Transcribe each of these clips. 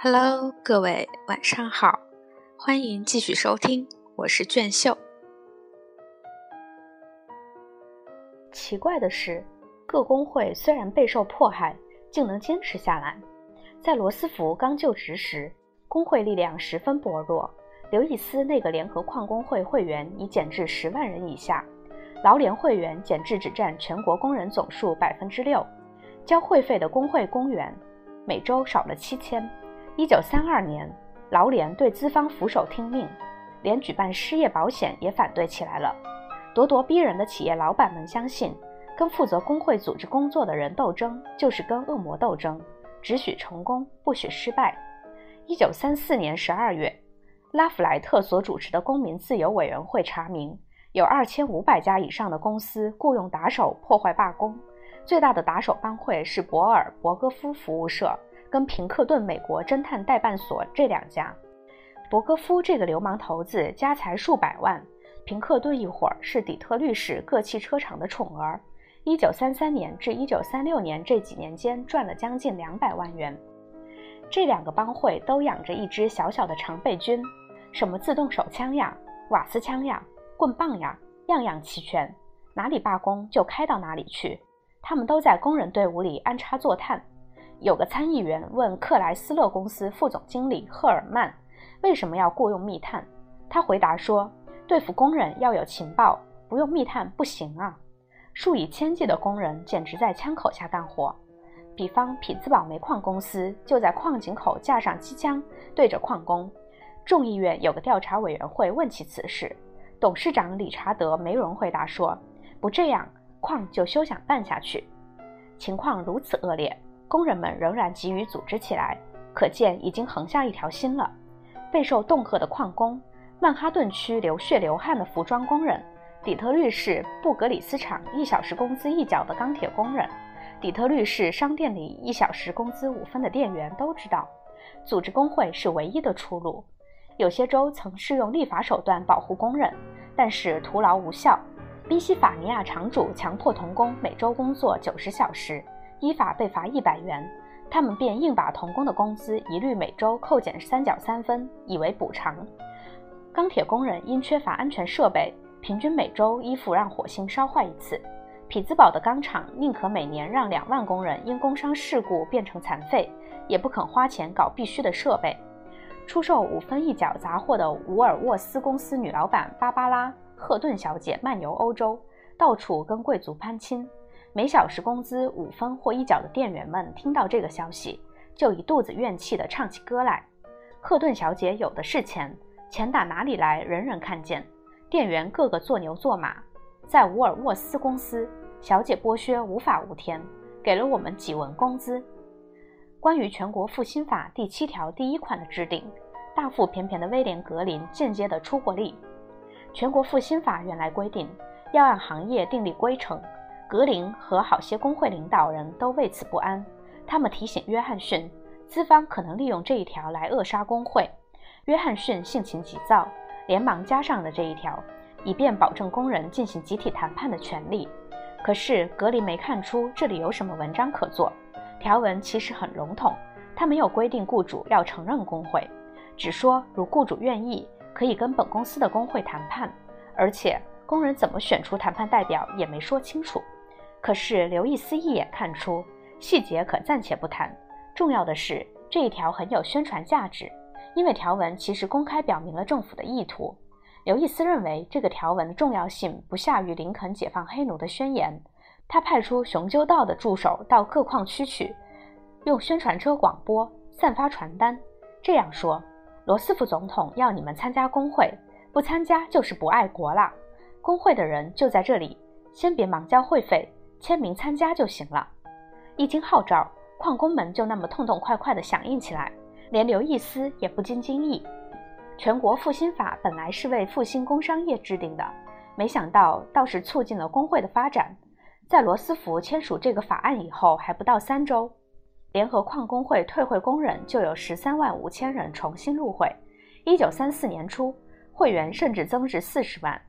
Hello，各位晚上好，欢迎继续收听，我是卷秀。奇怪的是，各工会虽然备受迫害，竟能坚持下来。在罗斯福刚就职时，工会力量十分薄弱，刘易斯那个联合矿工会会员已减至十万人以下，劳联会员减至只占全国工人总数百分之六，交会费的工会工员每周少了七千。一九三二年，劳联对资方俯首听命，连举办失业保险也反对起来了。咄咄逼人的企业老板们相信，跟负责工会组织工作的人斗争，就是跟恶魔斗争，只许成功，不许失败。一九三四年十二月，拉弗莱特所主持的公民自由委员会查明，有二千五百家以上的公司雇佣打手破坏罢工，最大的打手帮会是博尔伯格夫服务社。跟平克顿美国侦探代办所这两家，伯格夫这个流氓头子家财数百万，平克顿一伙儿是底特律市各汽车厂的宠儿。一九三三年至一九三六年这几年间赚了将近两百万元。这两个帮会都养着一支小小的常备军，什么自动手枪呀、瓦斯枪呀、棍棒呀，样样齐全，哪里罢工就开到哪里去。他们都在工人队伍里安插坐探。有个参议员问克莱斯勒公司副总经理赫尔曼：“为什么要雇佣密探？”他回答说：“对付工人要有情报，不用密探不行啊！”数以千计的工人简直在枪口下干活。比方匹兹堡煤矿公司就在矿井口架上机枪，对着矿工。众议院有个调查委员会问起此事，董事长理查德梅荣回答说：“不这样，矿就休想办下去。”情况如此恶劣。工人们仍然急于组织起来，可见已经横下一条心了。备受恫吓的矿工，曼哈顿区流血流汗的服装工人，底特律市布格里斯厂一小时工资一角的钢铁工人，底特律市商店里一小时工资五分的店员都知道，组织工会是唯一的出路。有些州曾试用立法手段保护工人，但是徒劳无效。宾夕法尼亚厂主强迫童工每周工作九十小时。依法被罚一百元，他们便硬把童工的工资一律每周扣减三角三分，以为补偿。钢铁工人因缺乏安全设备，平均每周衣服让火星烧坏一次。匹兹堡的钢厂宁可每年让两万工人因工伤事故变成残废，也不肯花钱搞必须的设备。出售五分一角杂货的伍尔沃斯公司女老板芭芭拉·赫顿小姐漫游欧洲，到处跟贵族攀亲。每小时工资五分或一角的店员们听到这个消息，就一肚子怨气地唱起歌来。赫顿小姐有的是钱，钱打哪里来，人人看见。店员个个做牛做马。在沃尔沃斯公司，小姐剥削无法无天，给了我们几文工资。关于全国复兴法第七条第一款的制定，大腹便便的威廉格林间接的出过力。全国复兴法原来规定要按行业订立规程。格林和好些工会领导人都为此不安，他们提醒约翰逊，资方可能利用这一条来扼杀工会。约翰逊性情急躁，连忙加上了这一条，以便保证工人进行集体谈判的权利。可是格林没看出这里有什么文章可做，条文其实很笼统，他没有规定雇主要承认工会，只说如雇主愿意，可以跟本公司的工会谈判，而且工人怎么选出谈判代表也没说清楚。可是刘易斯一眼看出细节，可暂且不谈。重要的是这一条很有宣传价值，因为条文其实公开表明了政府的意图。刘易斯认为这个条文的重要性不下于林肯解放黑奴的宣言。他派出雄赳道的助手到各矿区去，用宣传车广播、散发传单，这样说：“罗斯福总统要你们参加工会，不参加就是不爱国了。工会的人就在这里，先别忙交会费。”签名参加就行了。一经号召，矿工们就那么痛痛快快地响应起来，连刘易斯也不禁惊异。全国复兴法本来是为复兴工商业制定的，没想到倒是促进了工会的发展。在罗斯福签署这个法案以后，还不到三周，联合矿工会退会工人就有十三万五千人重新入会。一九三四年初，会员甚至增至四十万。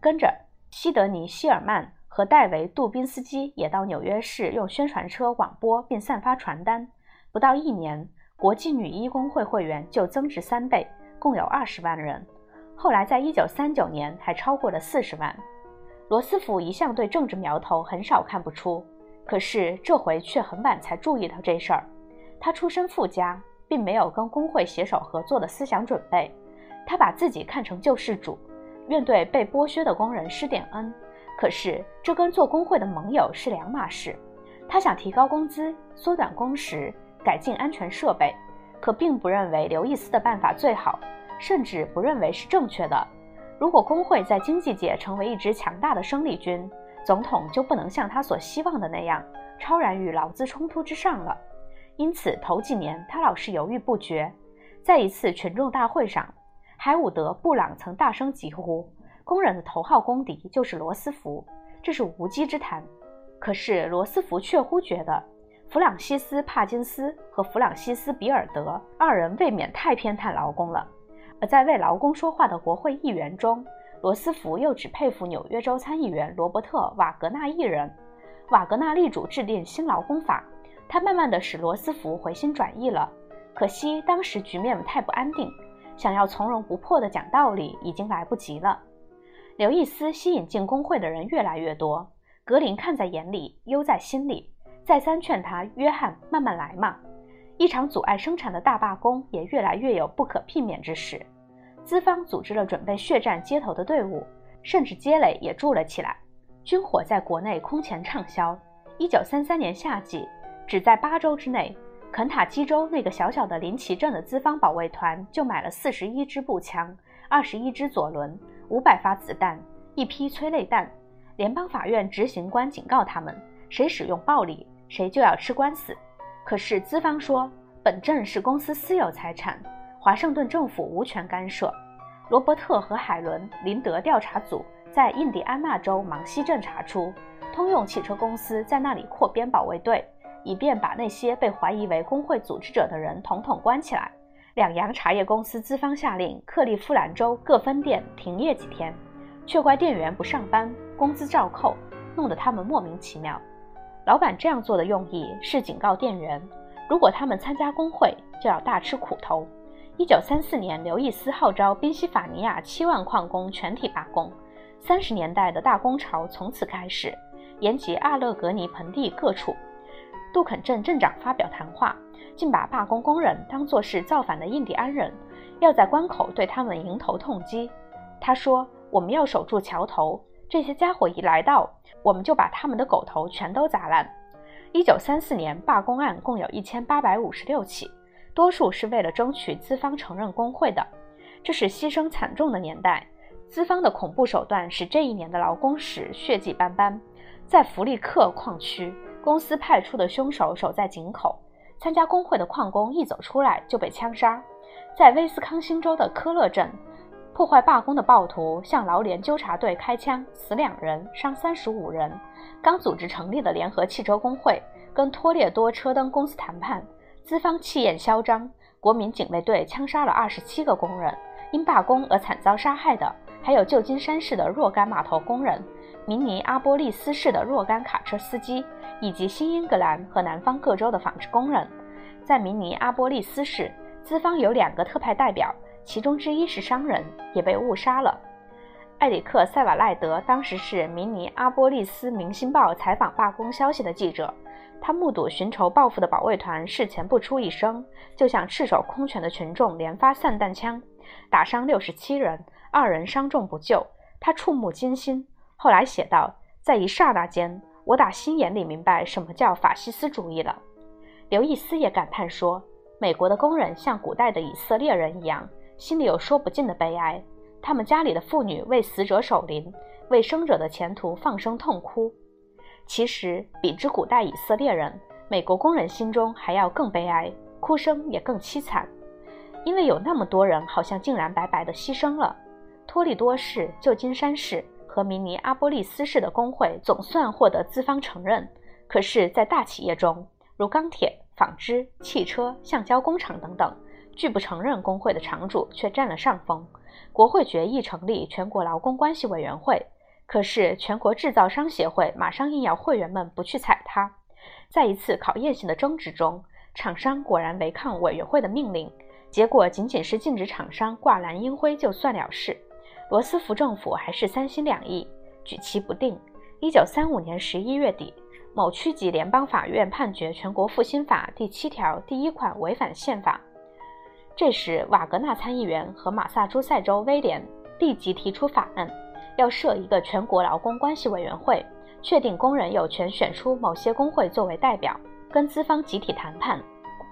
跟着西德尼·希尔曼。和戴维·杜宾斯基也到纽约市用宣传车广播并散发传单。不到一年，国际女医工会会员就增至三倍，共有二十万人。后来在一九三九年还超过了四十万。罗斯福一向对政治苗头很少看不出，可是这回却很晚才注意到这事儿。他出身富家，并没有跟工会携手合作的思想准备。他把自己看成救世主，愿对被剥削的工人施点恩。可是这跟做工会的盟友是两码事。他想提高工资、缩短工时、改进安全设备，可并不认为刘易斯的办法最好，甚至不认为是正确的。如果工会在经济界成为一支强大的生力军，总统就不能像他所希望的那样超然于劳资冲突之上了。因此，头几年他老是犹豫不决。在一次群众大会上，海伍德·布朗曾大声疾呼：“工人的头号公敌就是罗斯福，这是无稽之谈。”可是罗斯福却乎觉得，弗朗西斯·帕金斯和弗朗西斯·比尔德二人未免太偏袒劳工了。而在为劳工说话的国会议员中，罗斯福又只佩服纽约州参议员罗伯特·瓦格纳一人。瓦格纳力主制定新劳工法，他慢慢地使罗斯福回心转意了。可惜当时局面太不安定，想要从容不迫地讲道理已经来不及了。刘易斯吸引进工会的人越来越多。格林看在眼里，忧在心里，再三劝他：“约翰，慢慢来嘛。”一场阻碍生产的大罢工也越来越有不可避免之势。资方组织了准备血战街头的队伍，甚至街垒也筑了起来。军火在国内空前畅销。一九三三年夏季，只在八周之内，肯塔基州那个小小的林奇镇的资方保卫团就买了四十一支步枪、二十一支左轮、五百发子弹、一批催泪弹。联邦法院执行官警告他们：谁使用暴力，谁就要吃官司。可是资方说，本镇是公司私有财产，华盛顿政府无权干涉。罗伯特和海伦·林德调查组在印第安纳州芒西镇查出，通用汽车公司在那里扩编保卫队，以便把那些被怀疑为工会组织者的人统统关起来。两洋茶叶公司资方下令克利夫兰州各分店停业几天。却怪店员不上班，工资照扣，弄得他们莫名其妙。老板这样做的用意是警告店员，如果他们参加工会，就要大吃苦头。一九三四年，刘易斯号召宾夕法尼亚七万矿工全体罢工，三十年代的大工潮从此开始，延及阿勒格尼盆地各处。杜肯镇镇长发表谈话，竟把罢工工人当作是造反的印第安人，要在关口对他们迎头痛击。他说。我们要守住桥头，这些家伙一来到，我们就把他们的狗头全都砸烂。一九三四年罢工案共有一千八百五十六起，多数是为了争取资方承认工会的。这是牺牲惨重的年代，资方的恐怖手段使这一年的劳工史血迹斑斑。在弗利克矿区，公司派出的凶手守在井口，参加工会的矿工一走出来就被枪杀。在威斯康星州的科勒镇。破坏罢工的暴徒向劳联纠察队开枪，死两人，伤三十五人。刚组织成立的联合汽车工会跟托列多车灯公司谈判，资方气焰嚣张，国民警卫队枪杀了二十七个工人。因罢工而惨遭杀害的还有旧金山市的若干码头工人、明尼阿波利斯市的若干卡车司机，以及新英格兰和南方各州的纺织工人。在明尼阿波利斯市，资方有两个特派代表。其中之一是商人，也被误杀了。埃里克·塞瓦赖德当时是明尼阿波利斯《明星报》采访罢工消息的记者，他目睹寻仇报复的保卫团事前不出一声，就向赤手空拳的群众连发散弹枪，打伤六十七人，二人伤重不救。他触目惊心。后来写道：“在一刹那间，我打心眼里明白什么叫法西斯主义了。”刘易斯也感叹说：“美国的工人像古代的以色列人一样。”心里有说不尽的悲哀，他们家里的妇女为死者守灵，为生者的前途放声痛哭。其实，比之古代以色列人，美国工人心中还要更悲哀，哭声也更凄惨，因为有那么多人好像竟然白白的牺牲了。托利多市、旧金山市和明尼阿波利斯市的工会总算获得资方承认，可是，在大企业中，如钢铁、纺织、汽车、橡胶工厂等等。拒不承认工会的厂主却占了上风。国会决议成立全国劳工关系委员会，可是全国制造商协会马上硬要会员们不去踩它。在一次考验性的争执中，厂商果然违抗委员会的命令，结果仅仅是禁止厂商挂蓝鹰徽就算了事。罗斯福政府还是三心两意，举棋不定。一九三五年十一月底，某区级联邦法院判决《全国复兴法》第七条第一款违反宪法。这时，瓦格纳参议员和马萨诸塞州威廉立即提出法案，要设一个全国劳工关系委员会，确定工人有权选出某些工会作为代表，跟资方集体谈判，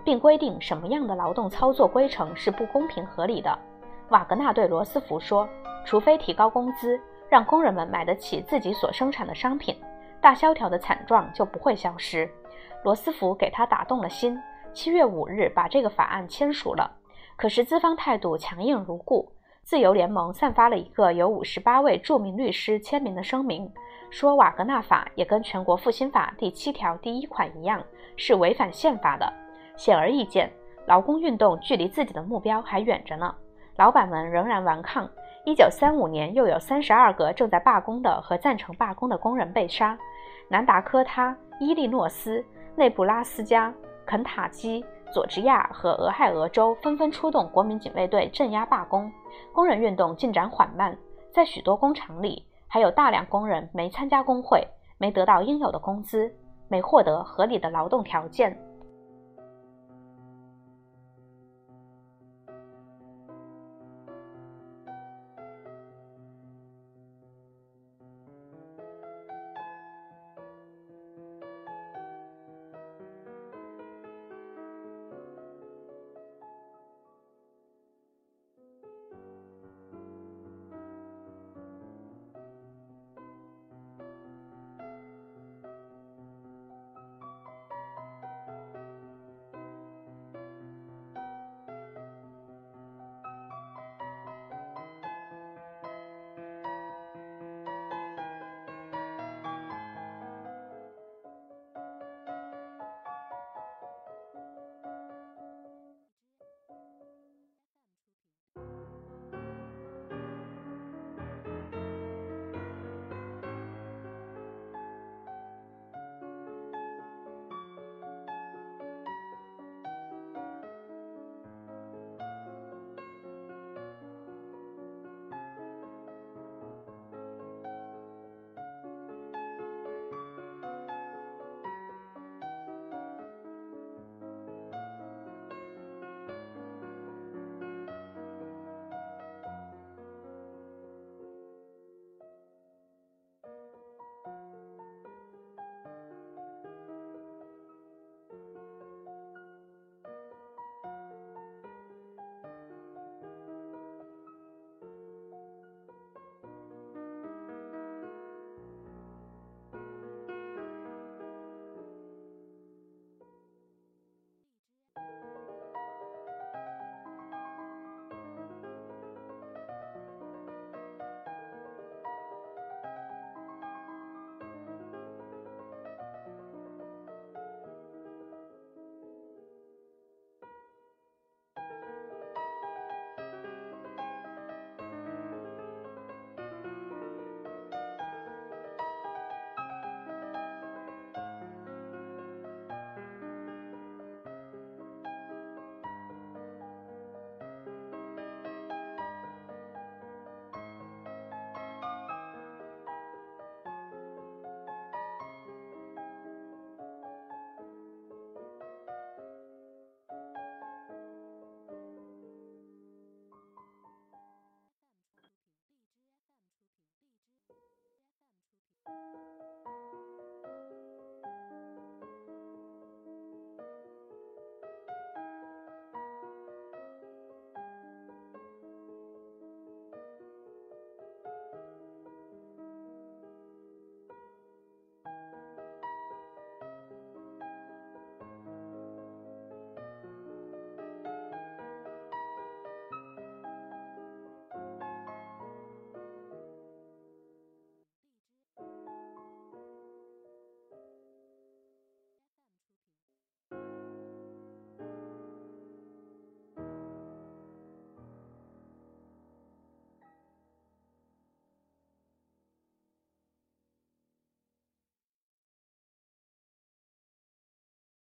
并规定什么样的劳动操作规程是不公平合理的。瓦格纳对罗斯福说：“除非提高工资，让工人们买得起自己所生产的商品，大萧条的惨状就不会消失。”罗斯福给他打动了心，七月五日把这个法案签署了。可是资方态度强硬如故。自由联盟散发了一个由五十八位著名律师签名的声明，说瓦格纳法也跟全国复兴法第七条第一款一样，是违反宪法的。显而易见，劳工运动距离自己的目标还远着呢。老板们仍然顽抗。一九三五年，又有三十二个正在罢工的和赞成罢工的工人被杀。南达科他、伊利诺斯、内布拉斯加、肯塔基。佐治亚和俄亥俄州纷纷出动国民警卫队镇压罢工，工人运动进展缓慢。在许多工厂里，还有大量工人没参加工会，没得到应有的工资，没获得合理的劳动条件。